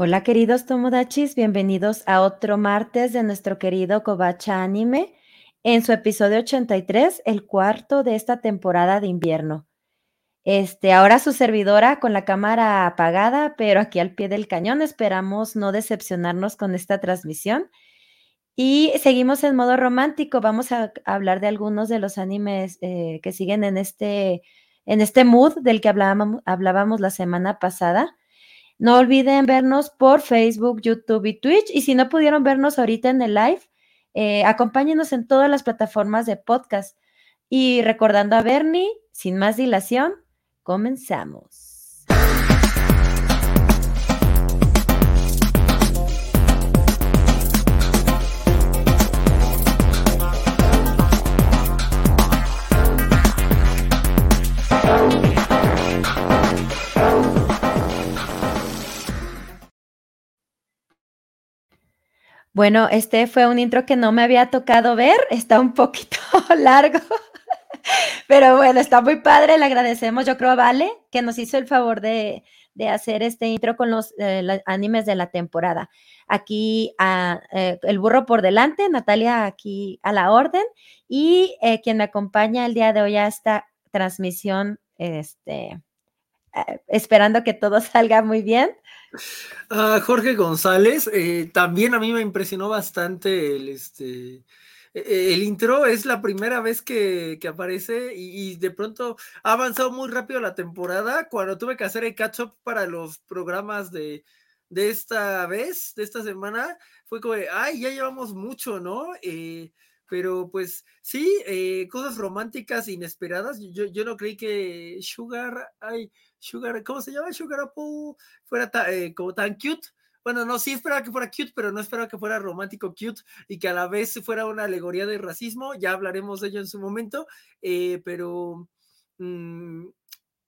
Hola queridos Tomodachis, bienvenidos a otro martes de nuestro querido Kobacha Anime en su episodio 83, el cuarto de esta temporada de invierno. Este, ahora su servidora con la cámara apagada, pero aquí al pie del cañón, esperamos no decepcionarnos con esta transmisión. Y seguimos en modo romántico, vamos a hablar de algunos de los animes eh, que siguen en este, en este mood del que hablábamos, hablábamos la semana pasada. No olviden vernos por Facebook, YouTube y Twitch. Y si no pudieron vernos ahorita en el live, eh, acompáñenos en todas las plataformas de podcast. Y recordando a Bernie, sin más dilación, comenzamos. Bueno, este fue un intro que no me había tocado ver, está un poquito largo, pero bueno, está muy padre, le agradecemos, yo creo a Vale, que nos hizo el favor de, hacer este intro con los, eh, animes de la temporada. Aquí eh, el burro por delante, Natalia aquí a la orden, y eh, quien me acompaña el día de hoy a esta transmisión, este, esperando que todo salga muy bien. Ah, Jorge González, eh, también a mí me impresionó bastante el, este, e, e, el intro, es la primera vez que, aparece y, de pronto ha avanzado muy rápido la temporada. Cuando tuve que hacer el catch-up para los programas de, esta vez, de esta semana, fue como, ay, ya llevamos mucho, ¿no? Eh, pero pues sí, eh, cosas románticas inesperadas. Yo, yo no creí que Sugar, ay, Sugar, ¿cómo se llama? Sugar Apple fuera eh, como tan cute. Bueno, no, sí esperaba que fuera cute, pero no esperaba que fuera romántico cute y que a la vez fuera una alegoría de racismo. Ya hablaremos de ello en su momento, eh, pero mm,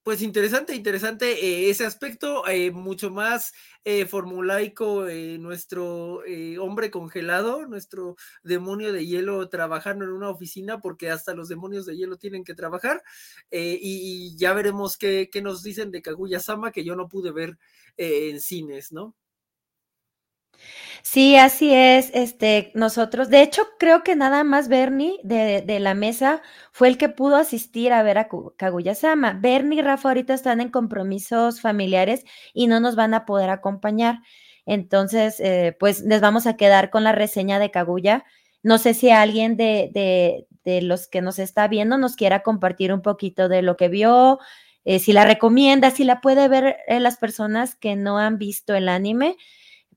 pues interesante, interesante eh, ese aspecto, eh, mucho más eh, formulaico, nuestro hombre congelado, nuestro demonio de hielo trabajando en una oficina, porque hasta los demonios de hielo tienen que trabajar, y, ya veremos qué, qué, nos dicen de Kaguya Sama, que yo no pude ver en cines, ¿no? Sí, así es. Este, nosotros, de hecho, creo que nada más Bernie de, la mesa fue el que pudo asistir a ver a Kaguya-sama. Bernie y Rafa ahorita están en compromisos familiares y no nos van a poder acompañar. Entonces, eh, pues les vamos a quedar con la reseña de Kaguya. No sé si alguien de, de, de los que nos está viendo nos quiera compartir un poquito de lo que vio, eh, si la recomienda, si la puede ver eh, las personas que no han visto el anime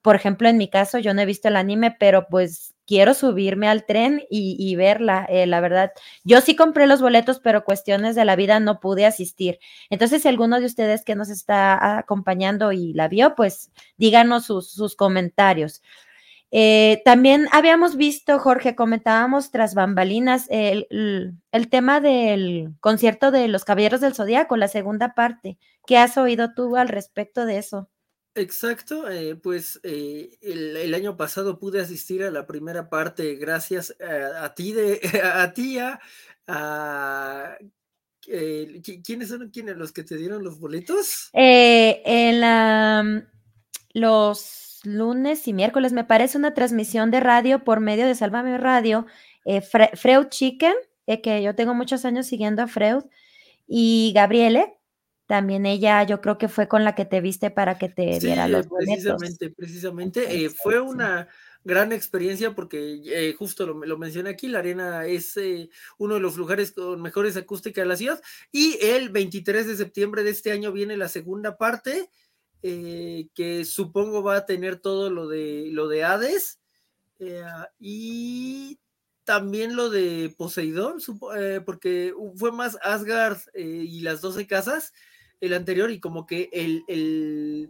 por ejemplo, en mi caso, yo no he visto el anime, pero pues quiero subirme al tren y, verla, eh, la verdad. Yo sí compré los boletos, pero cuestiones de la vida no pude asistir. Entonces, si alguno de ustedes que nos está acompañando y la vio, pues díganos sus, comentarios. Eh, también habíamos visto, Jorge, comentábamos tras bambalinas el, el, tema del concierto de los Caballeros del Zodíaco, la segunda parte. ¿Qué has oído tú al respecto de eso? Exacto, eh, pues eh, el, año pasado pude asistir a la primera parte gracias a, ti, de, a, ti, a, eh, ¿quiénes son los que te dieron los boletos? en la, los lunes y miércoles me parece una transmisión de radio por medio de Sálvame Radio, Freud Chicken, que yo tengo muchos años siguiendo a Freud, y Gabriele, también ella, yo creo que fue con la que te viste para que te diera los boletos. Precisamente, precisamente. Eh, fue una gran experiencia porque eh, justo lo, lo, mencioné aquí, la arena es eh, uno de los lugares con mejores acústicas de la ciudad y el 23 de septiembre de este año viene la segunda parte que supongo va a tener todo lo de lo de Hades y también lo de Poseidón, porque fue más Asgard y las 12 casas, el anterior y como que el, el,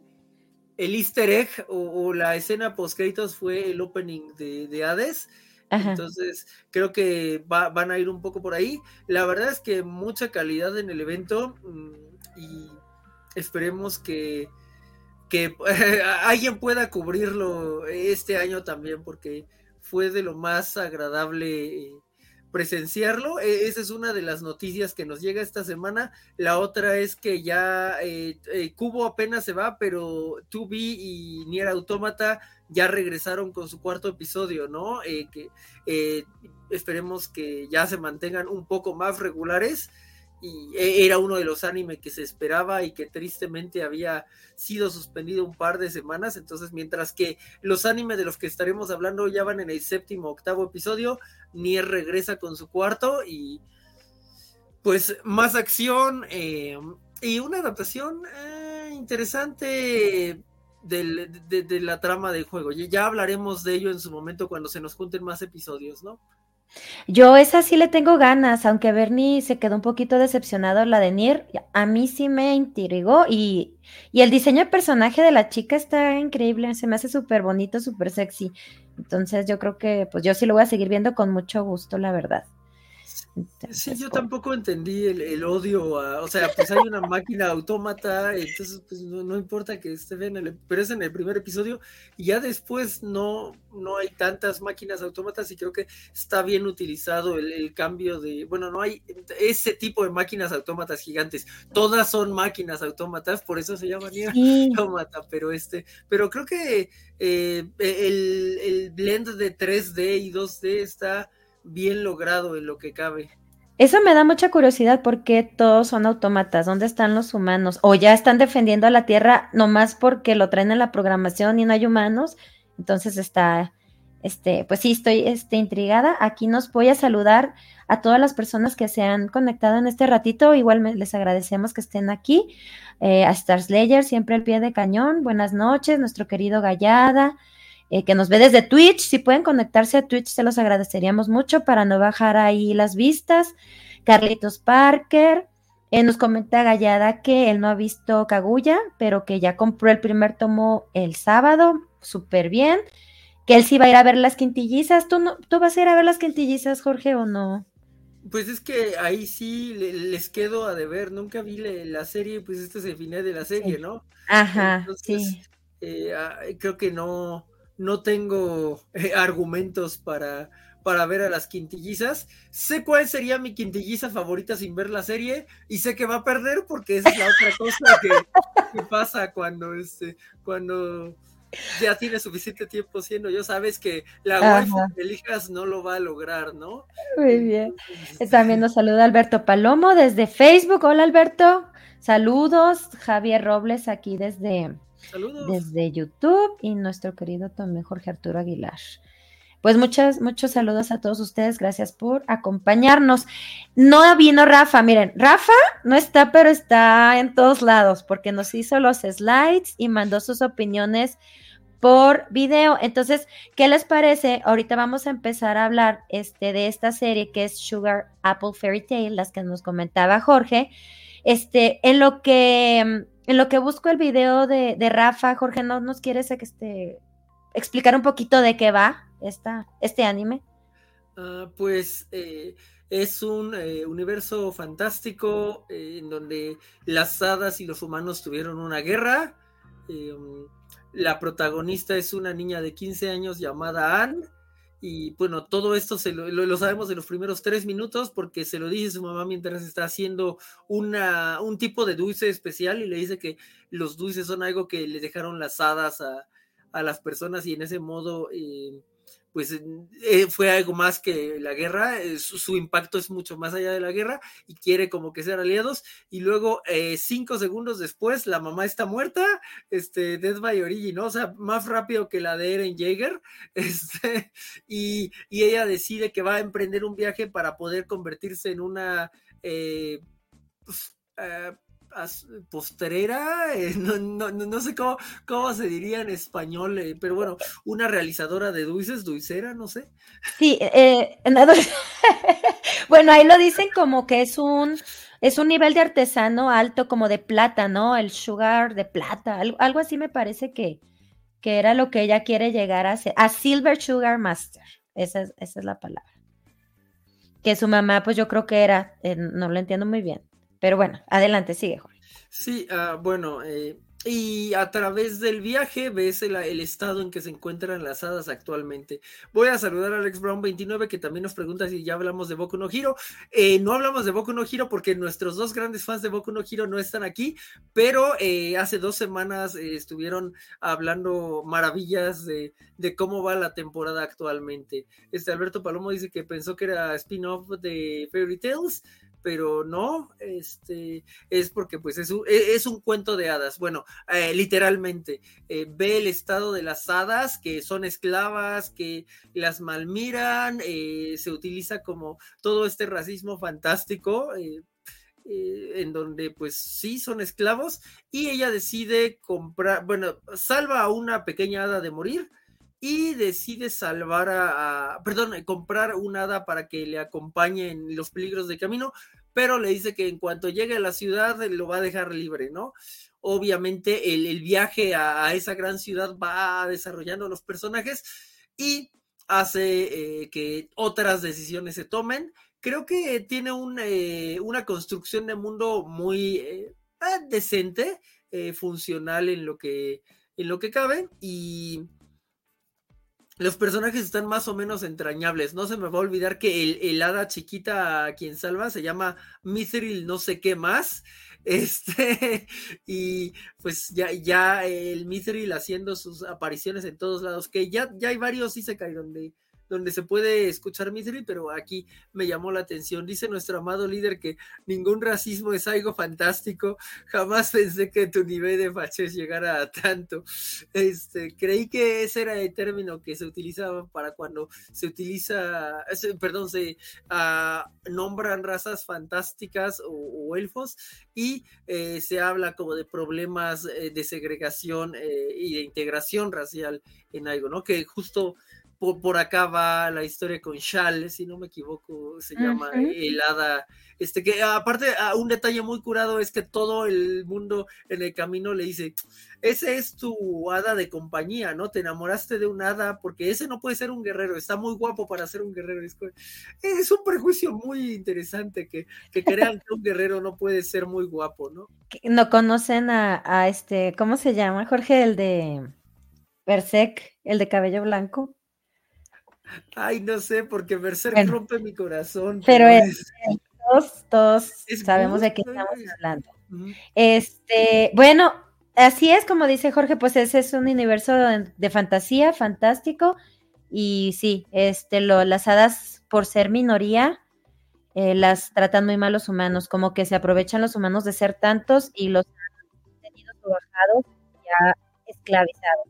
el easter egg o, la escena post créditos fue el opening de, de Hades. Entonces, creo que van a ir un poco por ahí. La verdad es que mucha calidad en el evento mm, y esperemos que, que alguien pueda cubrirlo este año también, porque fue de lo más agradable presenciarlo. E, esa es una de las noticias que nos llega esta semana. La otra es que ya eh, eh, Cubo apenas se va, pero Tubi y Nier Automata ya regresaron con su cuarto episodio, ¿no? Eh, que esperemos que ya se mantengan un poco más regulares y e, era uno de los animes que se esperaba y que tristemente había sido suspendido un par de semanas. Entonces, mientras que los animes de los que estaremos hablando ya van en el séptimo, octavo episodio, Nier regresa con su cuarto y pues más acción eh, y una adaptación eh, interesante de, la trama del juego. Ya hablaremos de ello en su momento cuando se nos junten más episodios, ¿no? Yo esa sí le tengo ganas, aunque Bernie se quedó un poquito decepcionado la de Nier, a mí sí me intrigó y, y el diseño de personaje de la chica está increíble, se me hace súper bonito, súper sexy. Entonces yo creo que pues yo sí lo voy a seguir viendo con mucho gusto, la verdad sí, yo tampoco. entendí el, odio o sea, pues hay una máquina autómata, entonces pues no, importa que esté bien, el, pero es en el primer episodio y ya después no, no hay tantas máquinas autómatas y creo que está bien utilizado el, cambio de, bueno, no hay ese tipo de máquinas autómatas gigantes, todas son máquinas autómatas, por eso se llama autómata, pero este, pero creo que eh, el, el blend de 3D y 2D está bien logrado en lo que cabe. Eso me da mucha curiosidad porque todos son autómatas. ¿Dónde están los humanos? O ya están defendiendo a la Tierra nomás porque lo traen en la programación y no hay humanos. Entonces está, este, pues sí, estoy este, intrigada. Aquí nos voy a saludar a todas las personas que se han conectado en este ratito. Igual les agradecemos que estén aquí. Eh, a Star Slayer, siempre al pie de cañón. Buenas noches, nuestro querido Gallada. Eh, que nos ve desde Twitch. Si pueden conectarse a Twitch, se los agradeceríamos mucho para no bajar ahí las vistas. Carlitos Parker. Eh, nos comenta Gallada que él no ha visto Kaguya, pero que ya compró el primer tomo el sábado, súper bien. Que él sí va a ir a ver las quintillizas. ¿Tú, no, ¿Tú vas a ir a ver las quintillizas, Jorge, o no? Pues es que ahí sí les quedo a deber. Nunca vi la serie, pues este es el final de la serie, ¿no? Ajá, sí. Eh, ah, creo que no, no tengo eh, argumentos para, para ver a las quintillizas. Sé cuál sería mi quintilliza favorita sin ver la serie y sé que va a perder porque esa es la otra cosa que, pasa cuando, este, cuando ya tiene suficiente tiempo siendo yo. Sabes que la waifu que elijas no lo va a lograr, ¿no? Muy bien. Este, También nos saluda Alberto Palomo desde Facebook. Hola Alberto. Saludos. Javier Robles aquí desde desde YouTube y nuestro querido también Jorge Arturo Aguilar. Pues muchas, muchos saludos a todos ustedes. Gracias por acompañarnos. No vino Rafa. Miren, Rafa no está, pero está en todos lados porque nos hizo los slides y mandó sus opiniones por video. Entonces, ¿qué les parece? Ahorita vamos a empezar a hablar este, de esta serie que es Sugar Apple Fairy Tale, las que nos comentaba Jorge. Este, en lo que en lo que busco el video de, Rafa, Jorge, ¿no nos quieres este, explicar un poquito de qué va esta, este anime? Ah, pues eh, es un eh, universo fantástico eh, en donde las hadas y los humanos tuvieron una guerra. la protagonista es una niña de 15 años llamada Anne y bueno, todo esto se lo, sabemos en los primeros tres minutos porque se lo dice su mamá mientras está haciendo una, un tipo de dulce especial y le dice que los dulces son algo que le dejaron las hadas a, a las personas y en ese modo eh, pues eh, fue algo más que la guerra, eh, su, impacto es mucho más allá de la guerra y quiere como que ser aliados y luego eh, cinco segundos después la mamá está muerta, este, Death by Origin, ¿no? o sea, más rápido que la de Eren Jaeger, este, y, y, ella decide que va a emprender un viaje para poder convertirse en una... Pues, postrera, eh, no, sé cómo, cómo se diría en español, eh, pero bueno, una realizadora de dulces, dulcera, no sé. Sí, eh, bueno, ahí lo dicen como que es un, es un nivel de artesano alto como de plata, ¿no? El sugar de plata, algo, así me parece que, que, era lo que ella quiere llegar a ser, a Silver Sugar Master, esa es, esa es la palabra. Que su mamá, pues yo creo que era, no lo entiendo muy bien, pero bueno, adelante, sigue, Jorge. Sí, ah, bueno, eh, y a través del viaje ves el, estado en que se encuentran las hadas actualmente. Voy a saludar a Alex Brown 29 que también nos pregunta si ya hablamos de Boku no Hiro. Eh, no hablamos de Boku no Hiro porque nuestros dos grandes fans de Boku no Hiro no están aquí, pero eh, hace dos semanas estuvieron hablando maravillas de, de, cómo va la temporada actualmente. Este Alberto Palomo dice que pensó que era spin-off de Fairy Tales pero no, este, es porque pues es un, e, es un cuento de hadas. Bueno, eh, literalmente, eh, ve el estado de las hadas que son esclavas, que las malmiran, eh, se utiliza como todo este racismo fantástico. en donde pues sí son esclavos y ella decide comprar, bueno, salva a una pequeña hada de morir, y decide salvar a, perdón, comprar un hada para que le acompañe en los peligros de camino, pero le dice que en cuanto llegue a la ciudad lo va a dejar libre, ¿no? Obviamente el, viaje a, esa gran ciudad va desarrollando los personajes y hace eh, que otras decisiones se tomen. Creo que tiene eh, una construcción de mundo muy eh, decente, funcional en lo que en lo que cabe y los personajes están más o menos entrañables. No se me va a olvidar que el, el hada chiquita a quien salva se llama Mithril no sé qué más. Este, y pues ya, ya el Mithril haciendo sus apariciones en todos lados, que ya, ya hay varios Isekai donde donde se puede escuchar Misery, pero aquí me llamó la atención. Dice nuestro amado líder que ningún racismo es algo fantástico. Jamás pensé que tu nivel de fachez llegara a tanto. Este, creí que ese era el término que se utilizaba para cuando se utiliza, perdón, se uh, nombran razas fantásticas o, elfos y eh, se habla como de problemas eh, de segregación eh, y de integración racial en algo, ¿no? Que justo por, acá va la historia con Shal, si no me equivoco, se llama el hada. Este que aparte, ah, un detalle muy curado es que todo el mundo en el camino le dice: Ese es tu hada de compañía, ¿no? Te enamoraste de un hada porque ese no puede ser un guerrero, está muy guapo para ser un guerrero. Es un prejuicio muy interesante que, que crean que un guerrero no puede ser muy guapo, ¿no? No conocen a, a este, ¿cómo se llama? Jorge, el de Berserk, el de cabello blanco. Ay, no sé, porque Berserk rompe mi corazón. Pero, es, todos, todos sabemos de qué estamos hablando. Este, bueno, así es como dice Jorge, pues ese es un universo de, fantasía, fantástico. Y sí, este, lo, las hadas, por ser minoría, eh, las tratan muy mal los humanos, como que se aprovechan los humanos de ser tantos y los han tenido bajados ya esclavizados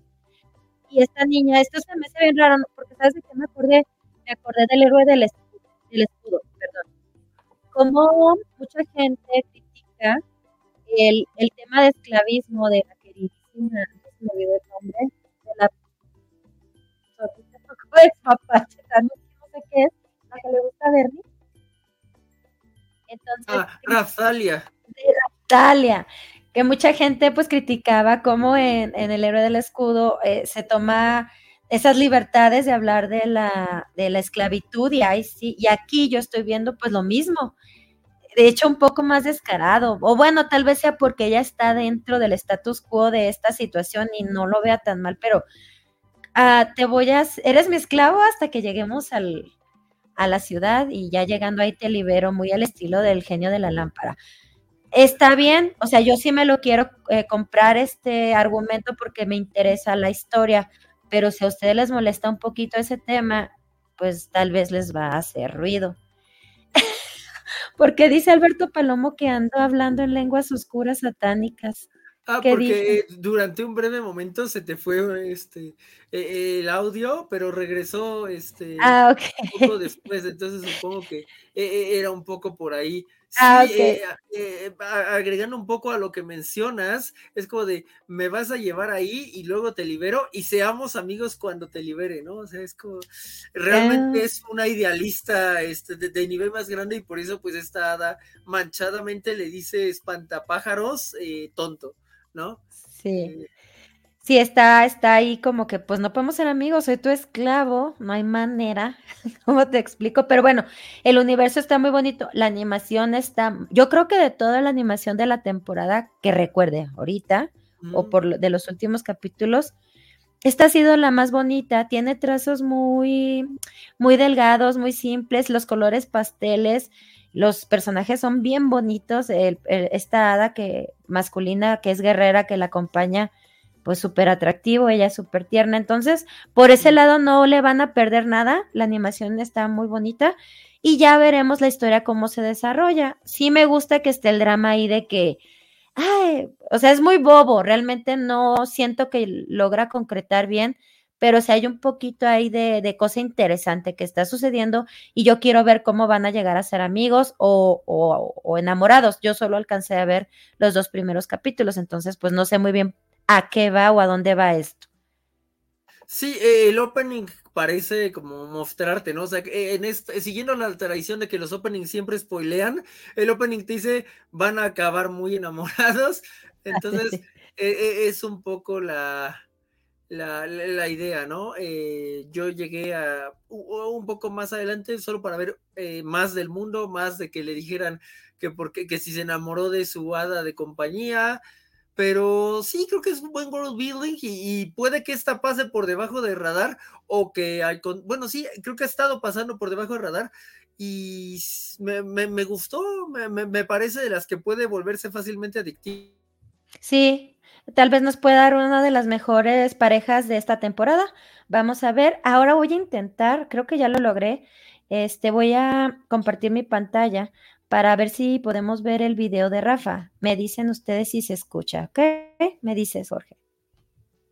y esta niña, esto se me hace bien raro, porque sabes de qué me acordé, me acordé del héroe del escudo, del escudo perdón. Como mucha gente critica el, el tema de esclavismo de la queridísima, no se me olvidó el nombre, de la de mapache, no sé qué es, la que le gusta Bernie. Entonces, ah, Raftalia. De Raftalia que mucha gente pues criticaba cómo en, el héroe del escudo eh, se toma esas libertades de hablar de la, de la esclavitud y ahí sí, y aquí yo estoy viendo pues lo mismo, de hecho un poco más descarado, o bueno, tal vez sea porque ella está dentro del status quo de esta situación y no lo vea tan mal, pero uh, te voy a, eres mi esclavo hasta que lleguemos al, a la ciudad y ya llegando ahí te libero muy al estilo del genio de la lámpara está bien, o sea, yo sí me lo quiero eh, comprar este argumento porque me interesa la historia, pero si a ustedes les molesta un poquito ese tema, pues tal vez les va a hacer ruido. porque dice Alberto Palomo que ando hablando en lenguas oscuras satánicas. Ah, porque durante un breve momento se te fue este e, el audio, pero regresó este ah, un poco después, entonces supongo que e, e, era un poco por ahí. Ah, eh, eh, agregando un poco a lo que mencionas, es como de me vas a llevar ahí y luego te libero y seamos amigos cuando te libere, ¿no? O sea, es como realmente ah. es una idealista este, de, nivel más grande y por eso pues esta hada manchadamente le dice espantapájaros eh, tonto, ¿no? Sí. Sí, está, está ahí como que, pues no podemos ser amigos, soy tu esclavo, no hay manera, ¿cómo te explico? Pero bueno, el universo está muy bonito, la animación está, yo creo que de toda la animación de la temporada que recuerde ahorita, o por de los últimos capítulos, esta ha sido la más bonita, tiene trazos muy, muy delgados, muy simples, los colores pasteles, los personajes son bien bonitos, esta hada que masculina que es guerrera que la acompaña, pues súper atractivo, ella es súper tierna, entonces por ese lado no le van a perder nada, la animación está muy bonita y ya veremos la historia cómo se desarrolla. Sí me gusta que esté el drama ahí de que ay, o sea, es muy bobo, realmente no siento que logra concretar bien, pero si hay un poquito ahí de, de, cosa interesante que está sucediendo y yo quiero ver cómo van a llegar a ser amigos o, o, o, enamorados. Yo solo alcancé a ver los dos primeros capítulos, entonces pues no sé muy bien a qué va o a dónde va esto. Sí, eh, el opening parece como mostrarte, ¿no? O sea, en este, siguiendo la tradición de que los openings siempre spoilean, el opening te dice van a acabar muy enamorados. Entonces, es un poco la, la, la idea, ¿no? Eh, yo llegué a un poco más adelante solo para ver eh, más del mundo, más de que le dijeran que, porque, que si se enamoró de su hada de compañía, pero sí creo que es un buen world building y, puede que esta pase por debajo del radar o que hay bueno sí creo que ha estado pasando por debajo del radar y me, gustó me, me, parece de las que puede volverse fácilmente adictiva sí tal vez nos pueda dar una de las mejores parejas de esta temporada. Vamos a ver ahora voy a intentar creo que ya lo logré este voy a compartir mi pantalla para ver si podemos ver el video de Rafa. Me dicen ustedes si se escucha, ¿ok? Me dices, Jorge.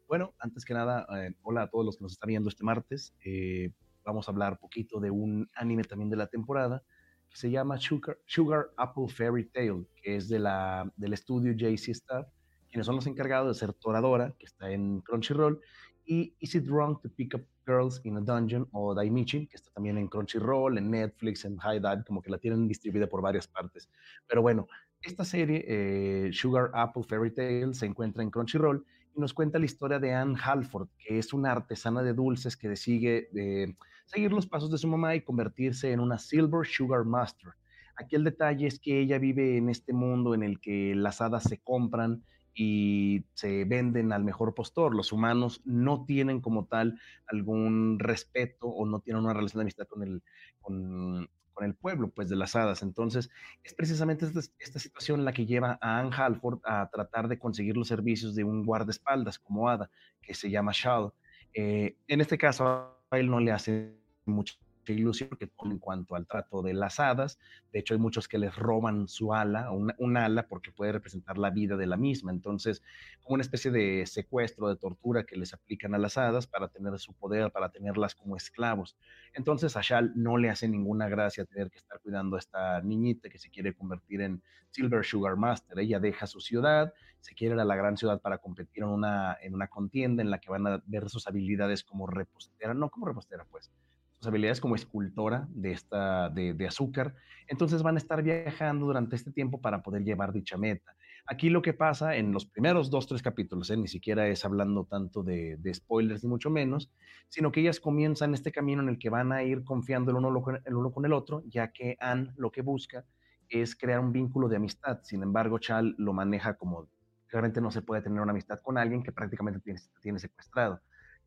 Bueno, antes que nada, eh, hola a todos los que nos están viendo este martes. Eh, vamos a hablar un poquito de un anime también de la temporada que se llama Sugar, Apple Fairy Tale, que es de la, del estudio JC Star, quienes son los encargados de ser Toradora, que está en Crunchyroll, y Is It Wrong to Pick Up Girls in a Dungeon o Daimichi, que está también en Crunchyroll, en Netflix, en High Dive, como que la tienen distribuida por varias partes. Pero bueno, esta serie, eh, Sugar Apple Fairy Tale, se encuentra en Crunchyroll y nos cuenta la historia de Anne Halford, que es una artesana de dulces que decide eh, seguir los pasos de su mamá y convertirse en una Silver Sugar Master. Aquí el detalle es que ella vive en este mundo en el que las hadas se compran y se venden al mejor postor. Los humanos no tienen como tal algún respeto o no tienen una relación de amistad con el, con, el pueblo, pues de las hadas. Entonces, es precisamente esta, situación la que lleva a Anne Halford a tratar de conseguir los servicios de un guardaespaldas como hada, que se llama Shal. Eh, en este caso, a él no le hace mucho ilusión que en cuanto al trato de las hadas. De hecho, hay muchos que les roban su ala, un, ala, porque puede representar la vida de la misma. Entonces, como una especie de secuestro, de tortura que les aplican a las hadas para tener su poder, para tenerlas como esclavos. Entonces, a Shal no le hace ninguna gracia tener que estar cuidando a esta niñita que se quiere convertir en Silver Sugar Master. Ella deja su ciudad, se quiere ir a la gran ciudad para competir en una, en una contienda en la que van a ver sus habilidades como repostera, no como repostera, pues, habilidades como escultora de, esta, de, azúcar. Entonces van a estar viajando durante este tiempo para poder llevar dicha meta. Aquí lo que pasa en los primeros dos, tres capítulos, ¿eh? ni siquiera es hablando tanto de, spoilers ni mucho menos, sino que ellas comienzan este camino en el que van a ir confiando el uno, el uno con el otro, ya que Anne lo que busca es crear un vínculo de amistad. Sin embargo, Chal lo maneja como realmente no se puede tener una amistad con alguien que prácticamente tiene, tiene secuestrado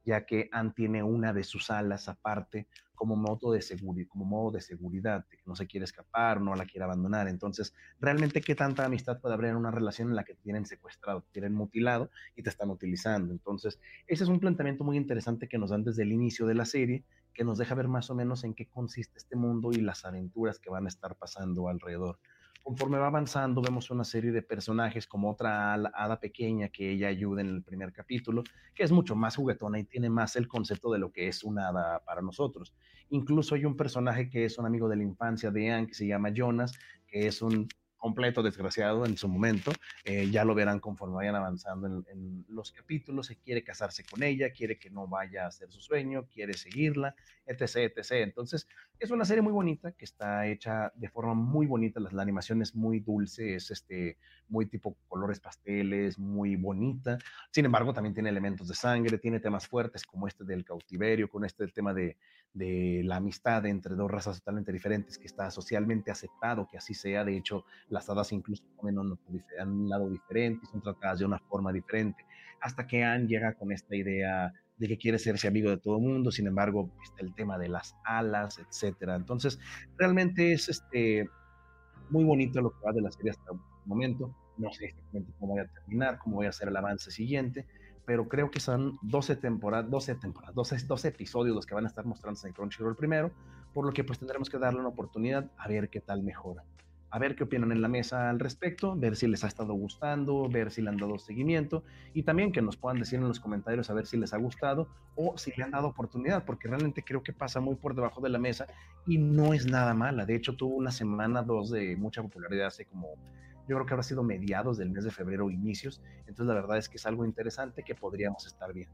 ya que Anne tiene una de sus alas aparte como modo de seguridad, como modo de seguridad, que no se quiere escapar, no la quiere abandonar. Entonces, realmente qué tanta amistad puede haber en una relación en la que te tienen secuestrado, te tienen mutilado y te están utilizando. Entonces, ese es un planteamiento muy interesante que nos dan desde el inicio de la serie, que nos deja ver más o menos en qué consiste este mundo y las aventuras que van a estar pasando alrededor conforme va avanzando, vemos una serie de personajes como otra hada pequeña que ella ayuda en el primer capítulo, que es mucho más juguetona y tiene más el concepto de lo que es una hada para nosotros. Incluso hay un personaje que es un amigo de la infancia de Anne, que se llama Jonas, que es un completo desgraciado en su momento. Eh, ya lo verán conforme vayan avanzando en, los capítulos. Se quiere casarse con ella, quiere que no vaya a hacer su sueño, quiere seguirla, etc, etc. Entonces, es una serie muy bonita que está hecha de forma muy bonita. La, animación es muy dulce, es este, muy tipo colores pasteles, muy bonita. Sin embargo, también tiene elementos de sangre, tiene temas fuertes como este del cautiverio, con este tema de, de la amistad entre dos razas totalmente diferentes que está socialmente aceptado que así sea. De hecho, las hadas incluso comen un, un lado diferente, son tratadas de una forma diferente, hasta que Anne llega con esta idea de que quiere serse amigo de todo el mundo, sin embargo, está el tema de las alas, etcétera. Entonces, realmente es este, muy bonito lo que va de la serie hasta el momento. No sé exactamente cómo voy a terminar, cómo voy a hacer el avance siguiente, pero creo que son 12 temporadas, 12 temporadas, 12, 12 episodios los que van a estar mostrándose en Crunchyroll primero, por lo que pues tendremos que darle una oportunidad a ver qué tal mejora a ver qué opinan en la mesa al respecto, ver si les ha estado gustando, ver si le han dado seguimiento y también que nos puedan decir en los comentarios a ver si les ha gustado o si le han dado oportunidad, porque realmente creo que pasa muy por debajo de la mesa y no es nada mala. De hecho, tuvo una semana, dos de mucha popularidad hace como, yo creo que habrá sido mediados del mes de febrero inicios, entonces la verdad es que es algo interesante que podríamos estar bien.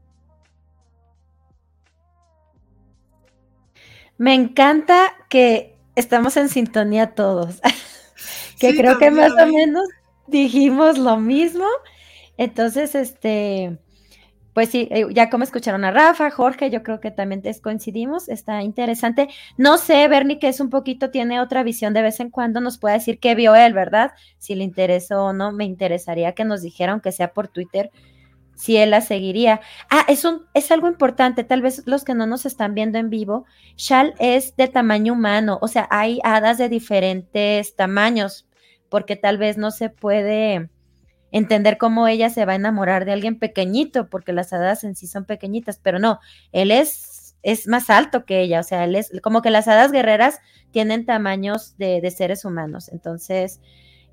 Me encanta que estamos en sintonía todos. que creo que más o menos dijimos lo mismo. Entonces, este, pues sí, eh, ya como escucharon a Rafa, Jorge, yo creo que también coincidimos, está interesante. No sé, Bernie, que es un poquito, tiene otra visión de vez en cuando, nos puede decir qué vio él, ¿verdad? Si le interesó o no, me interesaría que nos dijera, aunque sea por Twitter, si él la seguiría. Ah, es, un, es algo importante, tal vez los que no nos están viendo en vivo, Shal es de tamaño humano, o sea, hay hadas de diferentes tamaños, porque tal vez no se puede entender cómo ella se va a enamorar de alguien pequeñito, porque las hadas en sí son pequeñitas, pero no, él es, es más alto que ella, o sea, él es como que las hadas guerreras tienen tamaños de, de seres humanos, entonces,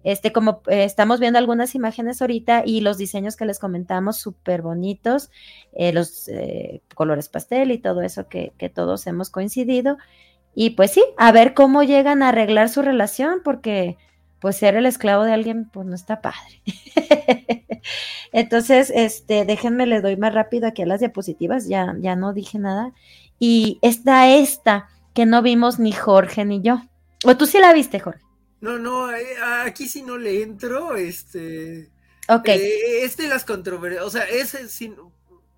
este, como eh, estamos viendo algunas imágenes ahorita y los diseños que les comentamos, súper bonitos, eh, los eh, colores pastel y todo eso que, que todos hemos coincidido. Y pues sí, a ver cómo llegan a arreglar su relación, porque pues ser el esclavo de alguien, pues no está padre. Entonces, este, déjenme, le doy más rápido aquí a las diapositivas, ya, ya no dije nada. Y está esta, que no vimos ni Jorge ni yo. ¿O tú sí la viste, Jorge? No, no, eh, aquí sí no le entro, este... Ok. Eh, es de las controversias, o sea, es, si,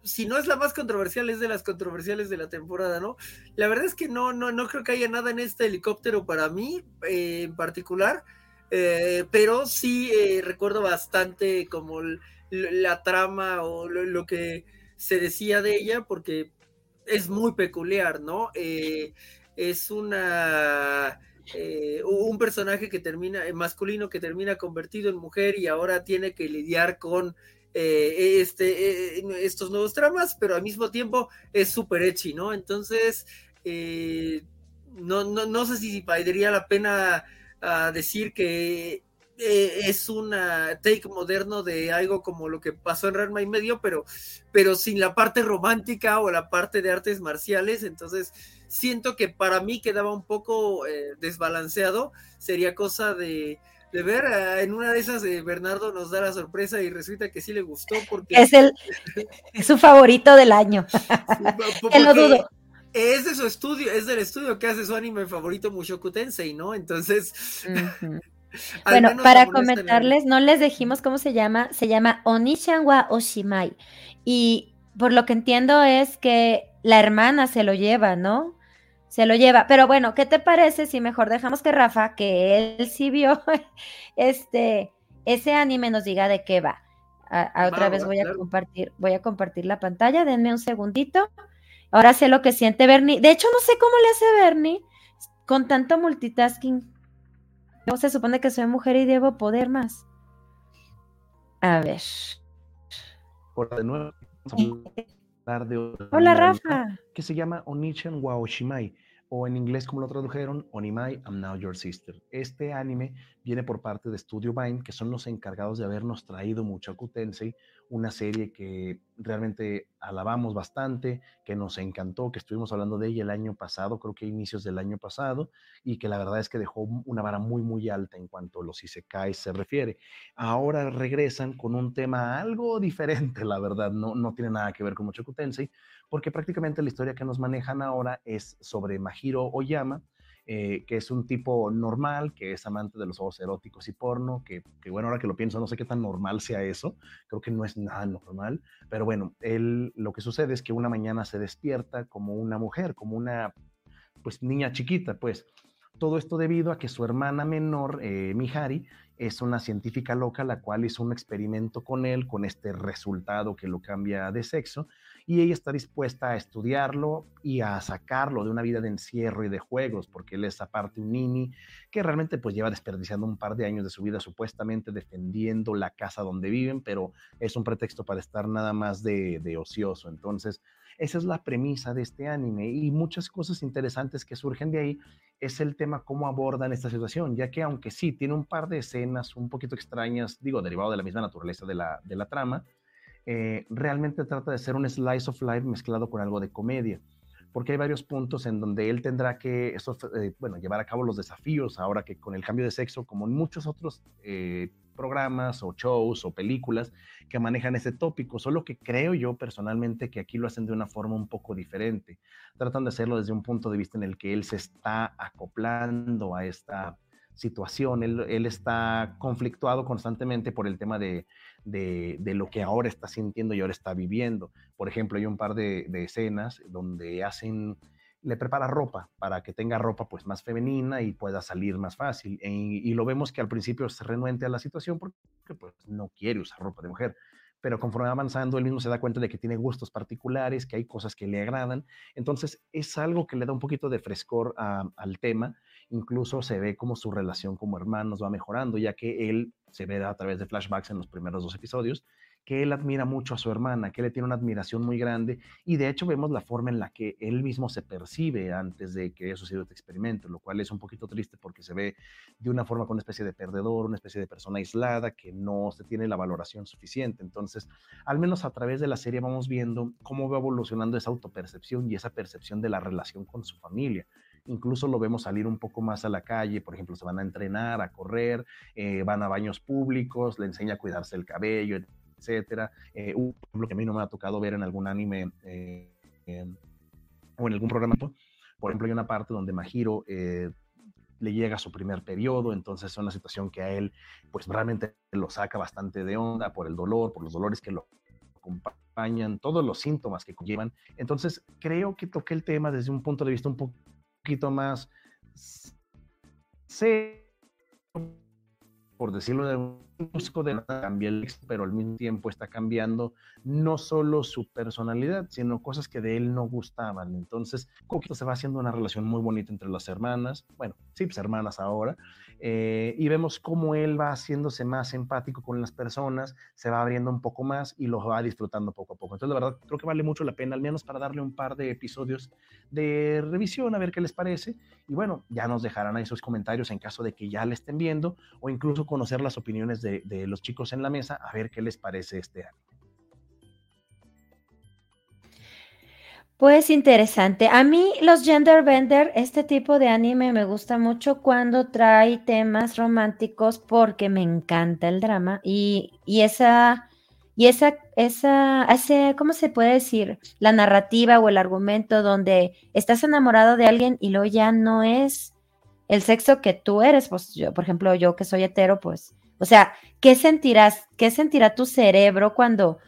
si, no es la más controversial, es de las controversiales de la temporada, ¿no? La verdad es que no, no, no creo que haya nada en este helicóptero para mí, eh, en particular. Eh, pero sí eh, recuerdo bastante como la trama o lo, que se decía de ella, porque es muy peculiar, ¿no? Eh, es una un personaje que termina, masculino que termina convertido en mujer y ahora tiene que lidiar con este, estos nuevos tramas, pero al mismo tiempo es súper echi, ¿no? Entonces, no, no, no sé si valdría la pena a decir que eh, es una take moderno de algo como lo que pasó en Ranma y medio, pero, pero sin la parte romántica o la parte de artes marciales. Entonces, siento que para mí quedaba un poco eh, desbalanceado. Sería cosa de, ver. Ah, en una de esas, eh, Bernardo nos da la sorpresa y resulta que sí le gustó porque es el es su favorito del año. lo dudo es de su estudio, es del estudio que hace su anime favorito Mushoku Tensei, ¿no? Entonces. bueno, para comentarles, no les dijimos cómo se llama, se llama Onishan wa Oshimai. Y por lo que entiendo es que la hermana se lo lleva, ¿no? Se lo lleva. Pero bueno, ¿qué te parece si mejor dejamos que Rafa, que él sí vio este, ese anime, nos diga de qué va? A, otra vez voy a compartir, voy a compartir la pantalla, denme un segundito. Ahora sé lo que siente Bernie. De hecho, no sé cómo le hace Bernie con tanto multitasking. No se supone que soy mujer y debo poder más. A ver. de nuevo. Hola, Rafa. Que se llama Onichan Waoshimai o en inglés como lo tradujeron, Onimai, I'm Now Your Sister. Este anime viene por parte de Studio Vine, que son los encargados de habernos traído Muchaku Tensei, una serie que realmente alabamos bastante, que nos encantó, que estuvimos hablando de ella el año pasado, creo que inicios del año pasado, y que la verdad es que dejó una vara muy, muy alta en cuanto a los isekais se refiere. Ahora regresan con un tema algo diferente, la verdad, no, no tiene nada que ver con Muchaku Tensei, porque prácticamente la historia que nos manejan ahora es sobre Mahiro Oyama, eh, que es un tipo normal, que es amante de los juegos eróticos y porno, que, bueno, ahora que lo pienso, no sé qué tan normal sea eso, creo que no es nada normal, pero bueno, él lo que sucede es que una mañana se despierta como una mujer, como una pues niña chiquita, pues, todo esto debido a que su hermana menor, eh, Mihari, es una científica loca, la cual hizo un experimento con él, con este resultado que lo cambia de sexo, y ella está dispuesta a estudiarlo y a sacarlo de una vida de encierro y de juegos, porque él es aparte un nini que realmente pues lleva desperdiciando un par de años de su vida supuestamente defendiendo la casa donde viven, pero es un pretexto para estar nada más de, de ocioso. Entonces, esa es la premisa de este anime y muchas cosas interesantes que surgen de ahí es el tema cómo abordan esta situación, ya que aunque sí tiene un par de escenas un poquito extrañas, digo, derivado de la misma naturaleza de la, de la trama, eh, realmente trata de ser un slice of life mezclado con algo de comedia porque hay varios puntos en donde él tendrá que eh, bueno, llevar a cabo los desafíos ahora que con el cambio de sexo, como en muchos otros eh, programas o shows o películas que manejan ese tópico, solo que creo yo personalmente que aquí lo hacen de una forma un poco diferente. Tratan de hacerlo desde un punto de vista en el que él se está acoplando a esta situación, él, está conflictuado constantemente por el tema de, lo que ahora está sintiendo y ahora está viviendo. Por ejemplo, hay un par de, de escenas donde hacen le prepara ropa para que tenga ropa pues más femenina y pueda salir más fácil. E, y, lo vemos que al principio se renuente a la situación porque pues no quiere usar ropa de mujer. Pero conforme va avanzando, él mismo se da cuenta de que tiene gustos particulares, que hay cosas que le agradan. Entonces es algo que le da un poquito de frescor al tema. Incluso se ve como su relación como hermanos va mejorando, ya que él se ve a través de flashbacks en los primeros dos episodios que él admira mucho a su hermana, que le tiene una admiración muy grande y de hecho vemos la forma en la que él mismo se percibe antes de que haya sucedido este experimento, lo cual es un poquito triste porque se ve de una forma con una especie de perdedor, una especie de persona aislada que no se tiene la valoración suficiente. Entonces, al menos a través de la serie vamos viendo cómo va evolucionando esa autopercepción y esa percepción de la relación con su familia incluso lo vemos salir un poco más a la calle, por ejemplo, se van a entrenar, a correr, eh, van a baños públicos, le enseña a cuidarse el cabello, etcétera. Eh, un ejemplo que a mí no me ha tocado ver en algún anime eh, o en algún programa. Por ejemplo, hay una parte donde Mahiro eh, le llega su primer periodo, entonces es una situación que a él, pues realmente lo saca bastante de onda por el dolor, por los dolores que lo acompañan, todos los síntomas que conllevan. Entonces, creo que toqué el tema desde un punto de vista un poquito más por decirlo de un busco de cambiar el pero al mismo tiempo está cambiando no solo su personalidad, sino cosas que de él no gustaban. Entonces, poquito se va haciendo una relación muy bonita entre las hermanas, bueno, sí, pues hermanas ahora, eh, y vemos cómo él va haciéndose más empático con las personas, se va abriendo un poco más y los va disfrutando poco a poco. Entonces, la verdad, creo que vale mucho la pena, al menos para darle un par de episodios de revisión, a ver qué les parece. Y bueno, ya nos dejarán ahí sus comentarios en caso de que ya le estén viendo o incluso conocer las opiniones de, de los chicos en la mesa, a ver qué les parece este año. Pues interesante. A mí los gender bender, este tipo de anime me gusta mucho cuando trae temas románticos porque me encanta el drama y, y esa y esa esa ese ¿cómo se puede decir? La narrativa o el argumento donde estás enamorado de alguien y luego ya no es el sexo que tú eres, pues yo, por ejemplo, yo que soy hetero, pues, o sea, ¿qué sentirás? ¿Qué sentirá tu cerebro cuando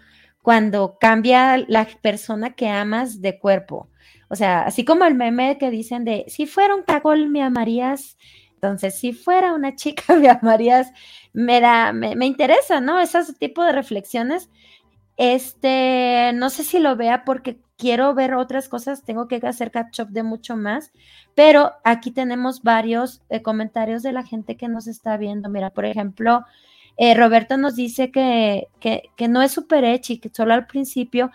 cuando cambia la persona que amas de cuerpo. O sea, así como el meme que dicen de, si fuera un cagol me amarías, entonces si fuera una chica me amarías, me da, me, me interesa, ¿no? Ese tipo de reflexiones. Este, no sé si lo vea porque quiero ver otras cosas, tengo que hacer catch up de mucho más, pero aquí tenemos varios eh, comentarios de la gente que nos está viendo. Mira, por ejemplo, eh, Roberto nos dice que, no es super y que solo al principio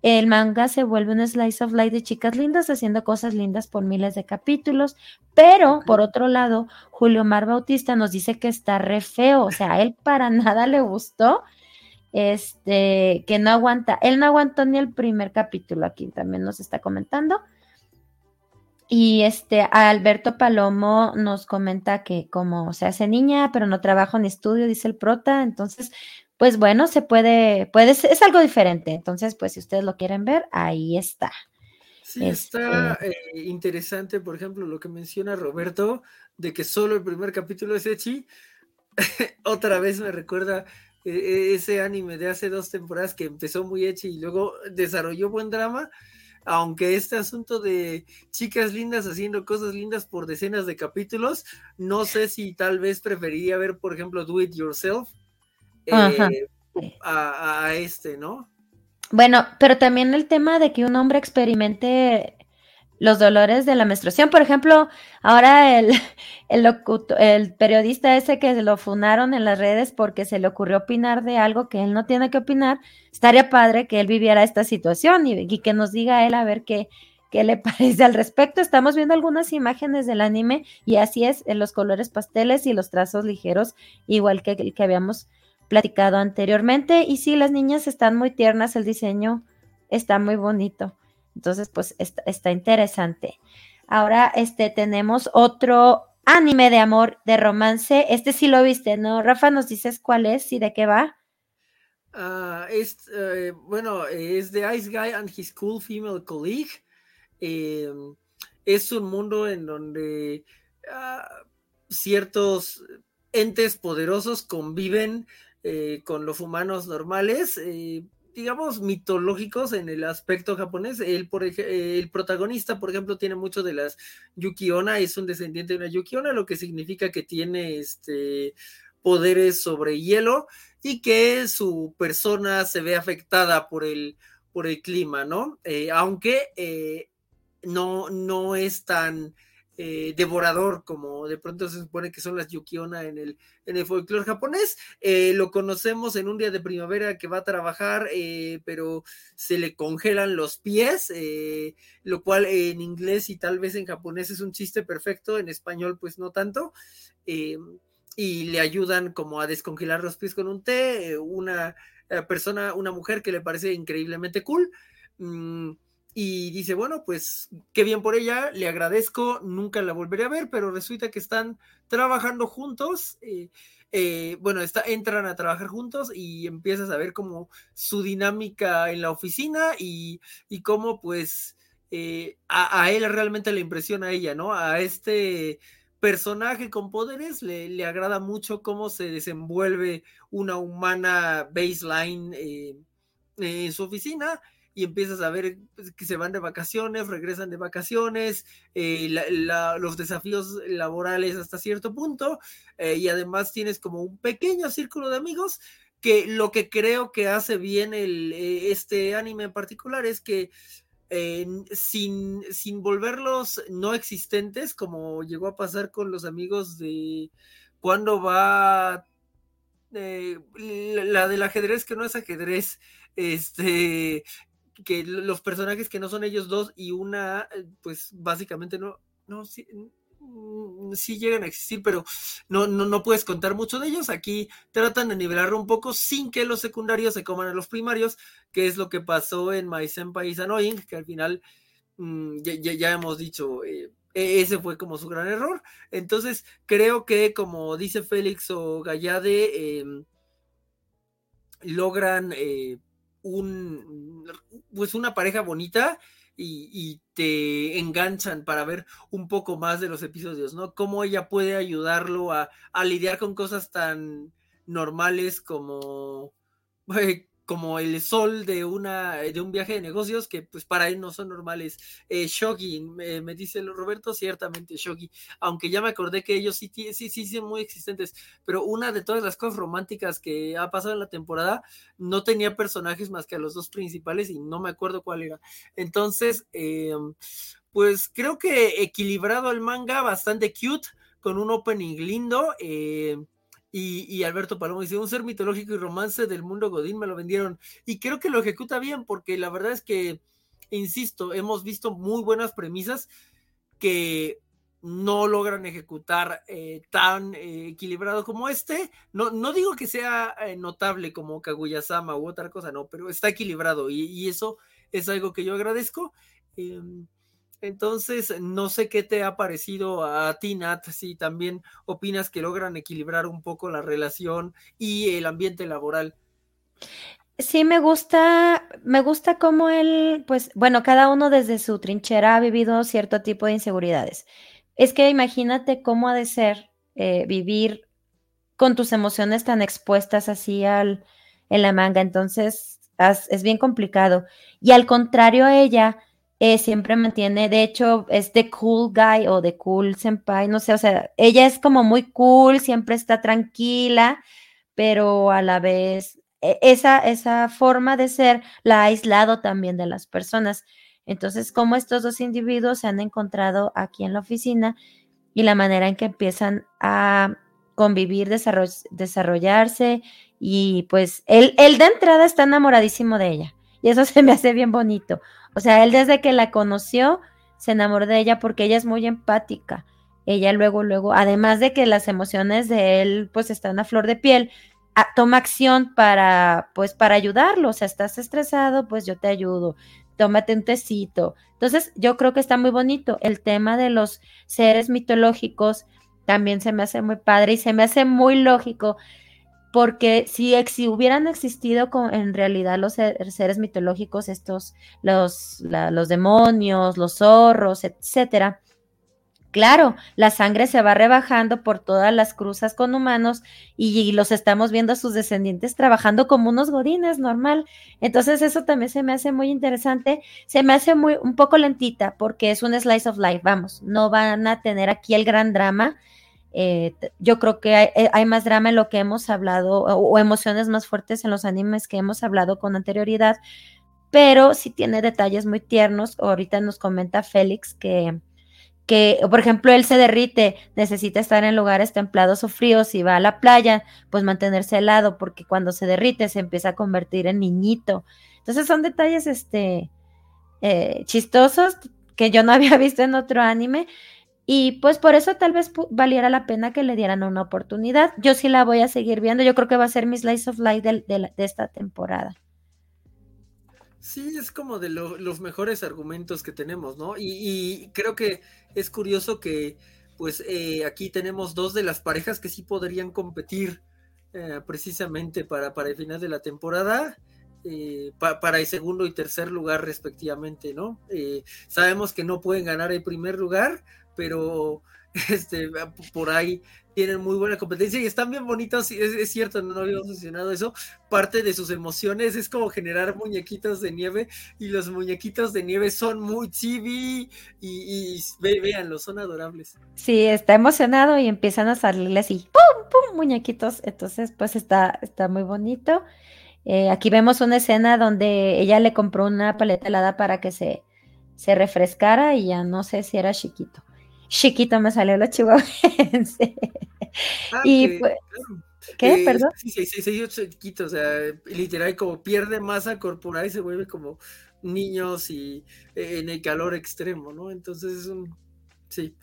el manga se vuelve un slice of life de chicas lindas haciendo cosas lindas por miles de capítulos, pero por otro lado, Julio Mar Bautista nos dice que está re feo, o sea, a él para nada le gustó, este, que no aguanta, él no aguantó ni el primer capítulo, aquí también nos está comentando. Y este Alberto Palomo nos comenta que como se hace niña, pero no trabajo en estudio, dice el prota, entonces, pues bueno, se puede, puede, es algo diferente. Entonces, pues si ustedes lo quieren ver, ahí está. Sí, está este eh, interesante, por ejemplo, lo que menciona Roberto, de que solo el primer capítulo es Echi. Otra vez me recuerda ese anime de hace dos temporadas que empezó muy Echi y luego desarrolló buen drama aunque este asunto de chicas lindas haciendo cosas lindas por decenas de capítulos, no sé si tal vez preferiría ver, por ejemplo, Do It Yourself eh, a, este, ¿no? Bueno, pero también el tema de que un hombre experimente los dolores de la menstruación. Por ejemplo, ahora el, el, el, periodista ese que lo funaron en las redes porque se le ocurrió opinar de algo que él no tiene que opinar, estaría padre que él viviera esta situación y, que nos diga él a ver qué, qué le parece al respecto. Estamos viendo algunas imágenes del anime y así es, en los colores pasteles y los trazos ligeros, igual que el que habíamos platicado anteriormente. Y sí, las niñas están muy tiernas, el diseño está muy bonito. Entonces, pues está, interesante. Ahora, este, tenemos otro anime de amor, de romance. Este sí lo viste, ¿no? Rafa, ¿nos dices cuál es y de qué va? Ah, es, eh, bueno, es The Ice Guy and His Cool Female Colleague. Em, es un mundo en donde ah, ciertos entes poderosos conviven eh, con los humanos normales. Eh, digamos, mitológicos en el aspecto japonés. El, por el protagonista, por ejemplo, tiene mucho de las Yukiona, es un descendiente de una Yukiona, lo que significa que tiene este poderes sobre hielo y que su persona se ve afectada por el, por el clima, ¿no? Eh, aunque eh, no, no es tan eh, devorador, como de pronto se supone que son las Yukiona en el, folclore japonés. Eh, lo conocemos en un día de primavera que va a trabajar, eh, pero se le congelan los pies, lo cual en inglés y tal vez en japonés es un chiste perfecto, en español pues no tanto. y le ayudan como a descongelar los pies con un té, una persona, una mujer que le parece increíblemente cool. Mm, y dice, bueno, pues qué bien por ella, le agradezco, nunca la volveré a ver, pero resulta que están trabajando juntos, eh, eh, bueno, está, entran a trabajar juntos y empiezas a ver como su dinámica en la oficina y, y cómo pues eh, a, él realmente le impresiona a ella, ¿no? A este personaje con poderes le, le agrada mucho cómo se desenvuelve una humana baseline en su oficina y empiezas a ver pues, que se van de vacaciones, regresan de vacaciones, eh, los desafíos laborales hasta cierto punto, eh, y además tienes como un pequeño círculo de amigos que lo que creo que hace bien el, eh, este anime en particular es que sin, sin volverlos no existentes, como llegó a pasar con los amigos de cuando va la del ajedrez que no es ajedrez, este, que los personajes que no son ellos dos y una, eh, pues básicamente no, no, sí, mm, sí llegan a existir, pero no, no, no puedes contar mucho de ellos. Aquí tratan de nivelarlo un poco sin que los secundarios se coman a los primarios, que es lo que pasó en My Senpai Annoying, que al final mm, ya, hemos dicho, eh, e, ese fue como su gran error. Entonces, creo que como dice Félix o Gallade, em, logran eh, un, pues una pareja bonita y, te enganchan para ver un poco más de los episodios, ¿no? Cómo ella puede ayudarlo a, a lidiar con cosas tan normales como como el sol de una de un viaje de negocios que pues para él no son normales. Eh, Shogi, me, dice Roberto, ciertamente Shogi, aunque ya me acordé que ellos sí, sí, sí, son muy existentes, pero una de todas las cosas románticas que ha pasado en la temporada no tenía personajes más que a los dos principales y no me acuerdo cuál era. Entonces, em, pues creo que equilibrado el manga, bastante cute, con un opening lindo. Eh, y, Alberto Palomo dice, un ser mitológico y romance del mundo Godín me lo vendieron. Y creo que lo ejecuta bien, porque la verdad es que, insisto, hemos visto muy buenas premisas que no logran ejecutar eh, tan eh, equilibrado como este. No, no digo que sea eh, notable como Kaguya-sama u otra cosa, no, pero está equilibrado y, y, eso es algo que yo agradezco. Entonces, no sé qué te ha parecido a ti, Nat, si también opinas que logran equilibrar un poco la relación y el ambiente laboral. Sí, me gusta, me gusta cómo él, pues, bueno, cada uno desde su trinchera ha vivido cierto tipo de inseguridades. Es que imagínate cómo ha de ser eh, vivir con tus emociones tan expuestas así al, en la manga. Entonces, es bien complicado. Y al contrario a ella, eh, siempre mantiene, de hecho, es the cool guy o the cool senpai, no sé, o sea, ella es como muy cool, siempre está tranquila, pero a la vez e, esa, esa forma de ser la ha aislado también de las personas. Entonces, como estos dos individuos se han encontrado aquí en la oficina y la manera en que empiezan a convivir, desarrollarse y pues él, él de entrada está enamoradísimo de ella y eso se me hace bien bonito. O sea, él desde que la conoció se enamoró de ella porque ella es muy empática. Ella luego, luego, además de que las emociones de él pues están a flor de piel, toma acción para, pues, para ayudarlo. O sea, estás estresado, pues yo te ayudo. Tómate un tecito. Entonces, yo creo que está muy bonito. El tema de los seres mitológicos también se me hace muy padre y se me hace muy lógico porque si, hubieran existido en realidad los seres mitológicos, estos, los, los demonios, los zorros, etcétera, Claro, la sangre se va rebajando por todas las cruzas con humanos y, los estamos viendo a sus descendientes trabajando como unos godines normal. Entonces eso también se me hace muy interesante. Se me hace muy un poco lentita porque es un slice of life. Vamos, no van a tener aquí el gran drama. Eh, yo creo que eh, hay, más drama en lo que hemos hablado o, emociones más fuertes en los animes que hemos hablado con anterioridad, pero sí tiene detalles muy tiernos. Ahorita nos comenta Félix que que, por ejemplo, él se derrite, necesita estar en lugares templados o fríos, y va a la playa, pues mantenerse helado, porque cuando se derrite se empieza a convertir en niñito. Entonces son detalles este, eh, chistosos que yo no había visto en otro anime. Y pues por eso tal vez valiera la pena que le dieran una oportunidad. Yo sí la voy a seguir viendo. Yo creo que va a ser mi slice of life de esta temporada. Sí, es como de los mejores argumentos que tenemos, ¿no? Y, creo que es curioso que, pues, eh, aquí tenemos dos de las parejas que sí podrían competir eh, precisamente para, para el final de la temporada. Eh, para el segundo y tercer lugar respectivamente, ¿no? sabemos que no pueden ganar el primer lugar, pero este, por ahí tienen muy buena competencia y están bien bonitos, es, es cierto, no habíamos mencionado eso, parte de sus emociones es como generar muñequitos de nieve y los muñequitos de nieve son muy chibi y, y véanlo, son adorables. Sí, está emocionado y empiezan a salirle así, ¡pum, pum! muñequitos, entonces pues está, está muy bonito. Eh, aquí vemos una escena donde ella le compró una paleta helada para que se, se refrescara y ya no sé si era chiquito chiquito me salió lo chihuahuense. Ah, y pues, ¿qué? Perdón. Sí, sí, sí, sí, chiquito, o sea, literal como pierde masa corporal y se vuelve como niños y eh, en el calor extremo, ¿no? Entonces es un, sí.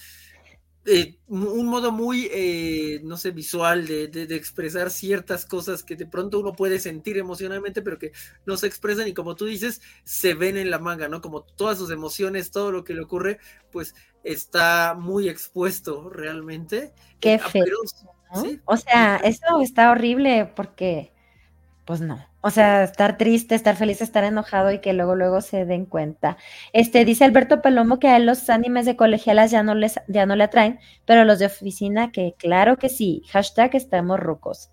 Eh, un modo muy, eh, no sé, visual de, de, expresar ciertas cosas que de pronto uno puede sentir emocionalmente, pero que no se expresan y como tú dices, se ven en la manga, ¿no? Como todas sus emociones, todo lo que le ocurre, pues está muy expuesto realmente. Qué eh, feo. O sea, eso está horrible porque, pues no. O sea, estar triste, estar feliz, estar enojado y que luego, luego se den cuenta. Este, dice Alberto Palomo que a él los animes de colegialas ya no les, ya no le atraen, pero los de oficina que claro que sí. Hashtag estamos rucos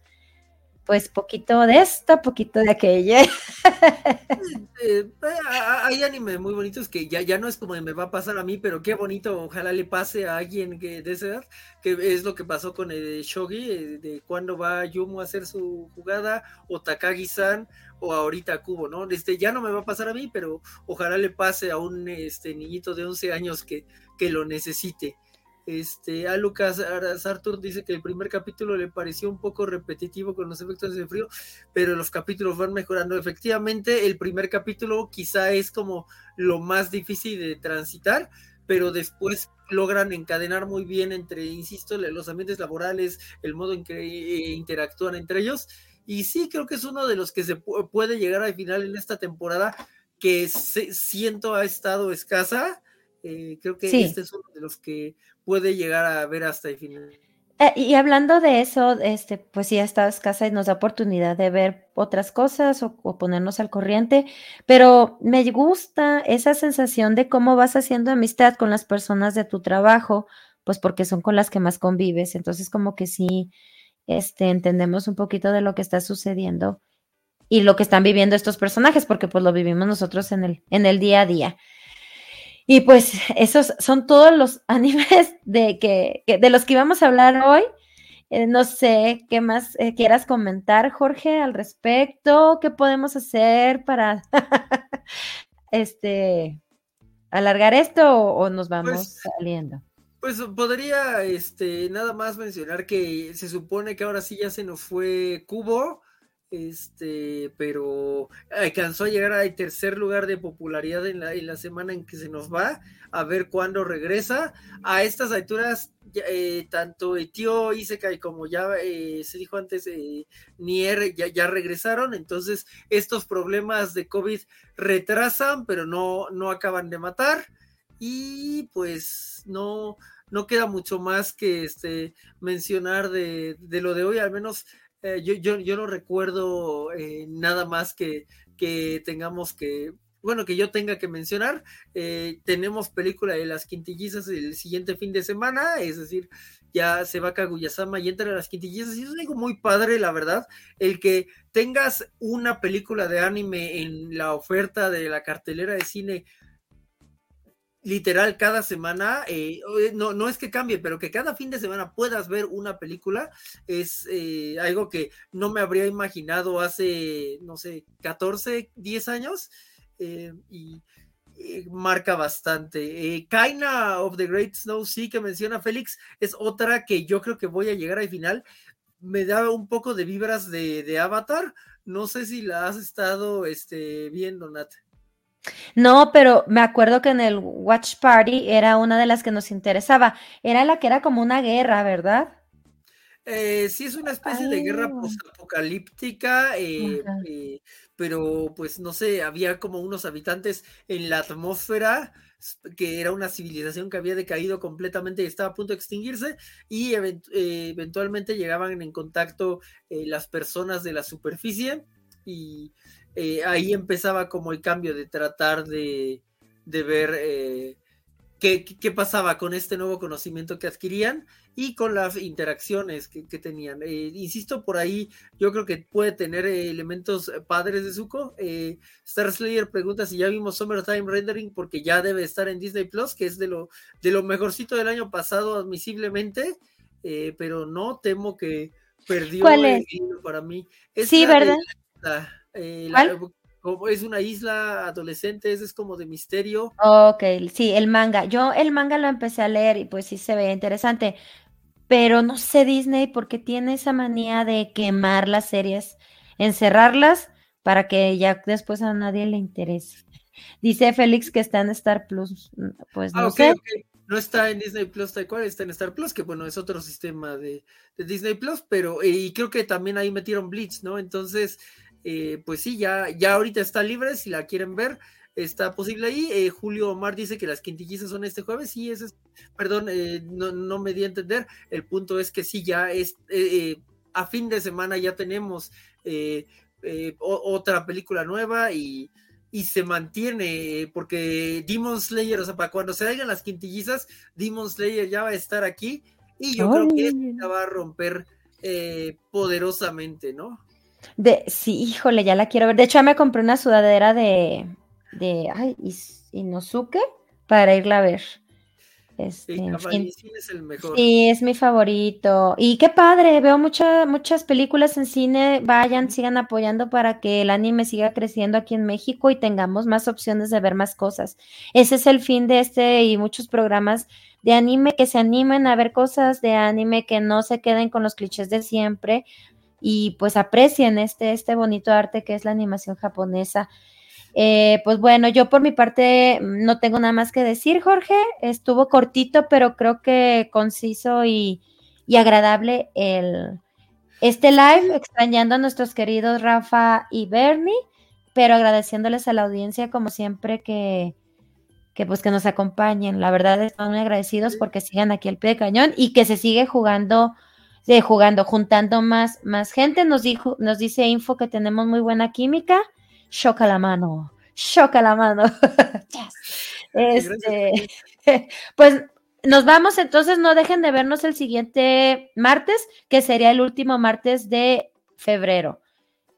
pues poquito de esto, poquito de aquello. Eh, hay animes muy bonitos que ya, ya no es como me va a pasar a mí, pero qué bonito, ojalá le pase a alguien que de edad, que es lo que pasó con el Shogi, eh, de cuando va Yumo a hacer su jugada, o Takagi-san, o ahorita Kubo, ¿no? Este, ya no me va a pasar a mí, pero ojalá le pase a un este, niñito de 11 años que, que lo necesite. Este, a Lucas Arthur dice que el primer capítulo le pareció un poco repetitivo con los efectos de frío, pero los capítulos van mejorando. Efectivamente, el primer capítulo quizá es como lo más difícil de transitar, pero después logran encadenar muy bien entre, insisto, los ambientes laborales, el modo en que eh, interactúan entre ellos. Y sí, creo que es uno de los que se puede llegar al final en esta temporada que siento ha estado escasa eh, creo que este es uno de los que puede llegar a ver hasta el final. Eh, y hablando de eso, este, pues sí, esta casa y nos da oportunidad de ver otras cosas o, ponernos al corriente, pero me gusta esa sensación de cómo vas haciendo amistad con las personas de tu trabajo, pues porque son con las que más convives. Entonces, como que sí, este, entendemos un poquito de lo que está sucediendo y lo que están viviendo estos personajes, porque pues lo vivimos nosotros en el, en el día a día. Y pues esos son todos los animes de, que, de los que íbamos a hablar hoy. Eh, no sé qué más eh, quieras comentar, Jorge, al respecto. ¿Qué podemos hacer para este alargar esto o, nos vamos pues, saliendo? Pues podría este, nada más mencionar que se supone que ahora sí ya se nos fue Cubo este, pero alcanzó a llegar al tercer lugar de popularidad en la, en la, semana en que se nos va, a ver cuándo regresa. A estas alturas, eh, tanto Etio Isekai como ya eh, se dijo antes, eh, Nier ya, ya, regresaron, entonces estos problemas de COVID retrasan, pero no, no acaban de matar. Y pues no, no queda mucho más que este, mencionar de, de lo de hoy, al menos eh, yo, yo, yo, no recuerdo eh, nada más que, que tengamos que, bueno, que yo tenga que mencionar. Eh, tenemos película de las quintillizas el siguiente fin de semana, es decir, ya se va Kaguya-sama y entra a las quintillizas, y es algo muy padre, la verdad, el que tengas una película de anime en la oferta de la cartelera de cine literal cada semana, eh, no, no es que cambie, pero que cada fin de semana puedas ver una película es eh, algo que no me habría imaginado hace, no sé, 14, 10 años eh, y marca bastante. Kaina of the Great Snow Sea que menciona Félix es otra que yo creo que voy a llegar al final. Me da un poco de vibras de, de Avatar. No sé si la has estado este, viendo, Nat. No, pero me acuerdo que en el Watch Party era una de las que nos interesaba. Era la que era como una guerra, ¿verdad? Eh, sí, es una especie de guerra ah. apocalíptica, eh, eh, pero pues no sé, había como unos habitantes en la atmósfera que era una civilización que había decaído completamente y estaba a punto de extinguirse y eventualmente llegaban en contacto las personas de la superficie y eh, ahí empezaba como el cambio de tratar de, ver eh, qué, pasaba con este nuevo conocimiento que adquirían y con las interacciones que, tenían. Eh, insisto, por ahí yo creo que puede tener elementos padres de Zuko. Star Slayer pregunta si ya vimos Summertime Rendering porque ya debe estar en Disney Plus, que es de lo, de lo mejorcito del año pasado admisiblemente, pero no temo que perdió el para mí. sí, ¿verdad? Eh, es una isla adolescente, es como de misterio. Ok, sí, el manga. Yo el manga lo empecé a leer y pues sí se veía interesante, pero no sé Disney porque tiene esa manía de quemar las series, encerrarlas para que ya después a nadie le interese. Dice Félix que está en Star Plus, mm, pues no ah, sé. No está en Disney Plus tal cual, está en Star Plus, que bueno, es otro sistema de, de Disney Plus, pero y creo que también ahí metieron Blitz, ¿no? Entonces, eh, pues sí, ya, ya ahorita está libre, si la quieren ver, está posible ahí. Eh, Julio Omar dice que las quintillizas son este jueves, sí, ese es, perdón, eh, no, me di a entender, el punto es que sí, ya es, a fin de semana ya tenemos otra película nueva y, se mantiene, porque Demon Slayer, o sea, para cuando se hagan las quintillizas, Demon Slayer ya va a estar aquí y yo creo que ya va a romper poderosamente, ¿no? De, sí, híjole, ya la quiero ver. De hecho, ya me compré una sudadera de, de ay, Inosuke para irla a ver. Este, es el mejor. Sí, es mi favorito. Y qué padre, veo muchas muchas películas en cine. Vayan, sigan apoyando para que el anime siga creciendo aquí en México y tengamos más opciones de ver más cosas. Ese es el fin de este y muchos programas de anime que se animen a ver cosas de anime, que no se queden con los clichés de siempre, y pues aprecien este, este bonito arte que es la animación japonesa. Eh, pues bueno, yo por mi parte mm, no tengo nada más que decir, Jorge. Estuvo cortito, pero creo que conciso y, agradable el, este live, extrañando a nuestros queridos Rafa y Bernie, pero agradeciéndoles a la audiencia como siempre que, que pues que nos acompañen. La verdad estamos muy agradecidos porque sigan aquí al pie de cañón y que se sigue jugando de jugando, juntando más, más gente. Nos dijo, nos dice Info que tenemos muy buena química. Choca la mano, choca la mano. este, pues nos vamos, entonces no dejen de vernos el siguiente martes, que sería el último martes de febrero.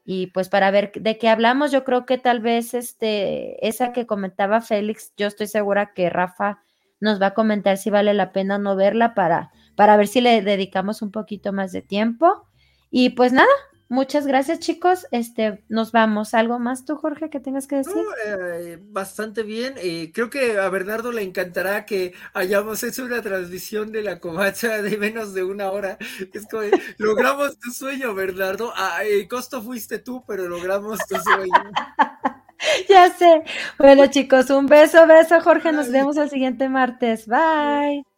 y pues para ver de qué hablamos, yo creo que tal vez este, esa que comentaba Félix, yo estoy segura que Rafa nos va a comentar si vale la pena no verla para, para ver si le dedicamos un poquito más de tiempo. Y pues nada, Muchas gracias, chicos. Este, nos vamos. ¿Algo más tú, Jorge, que tengas que decir? Eh, bastante bien. Eh, creo que a Bernardo le encantará que hayamos hecho una transmisión de la covacha de menos de una hora. Es como, logramos tu sueño, Bernardo. Ah, el costo fuiste tú, pero logramos tu sueño. ya sé. Bueno, chicos, un beso, beso, Jorge. Nos vemos el siguiente martes. Bye.